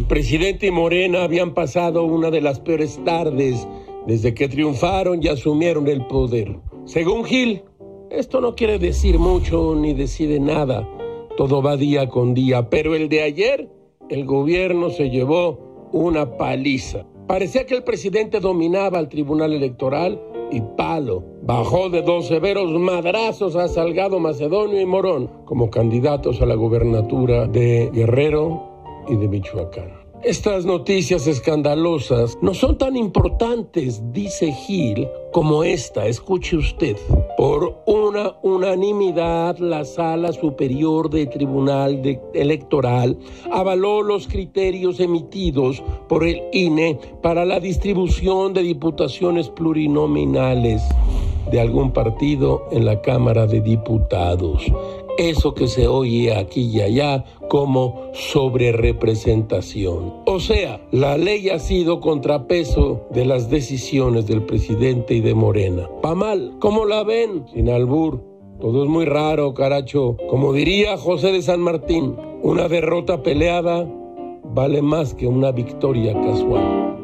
presidente y Morena habían pasado una de las peores tardes desde que triunfaron y asumieron el poder. Según Gil, esto no quiere decir mucho ni decide nada. Todo va día con día, pero el de ayer, el gobierno se llevó una paliza. Parecía que el presidente dominaba al Tribunal Electoral y palo. Bajó de dos severos madrazos a Salgado Macedonio y Morón como candidatos a la gobernatura de Guerrero y de Michoacán. Estas noticias escandalosas no son tan importantes, dice Gil, como esta. Escuche usted. Por una unanimidad, la Sala Superior del Tribunal Electoral avaló los criterios emitidos por el INE para la distribución de diputaciones plurinominales de algún partido en la Cámara de Diputados eso que se oye aquí y allá como sobrerepresentación. O sea, la ley ha sido contrapeso de las decisiones del presidente y de Morena. Pa' mal, ¿cómo la ven? Sin albur. Todo es muy raro, caracho. Como diría José de San Martín, una derrota peleada vale más que una victoria casual.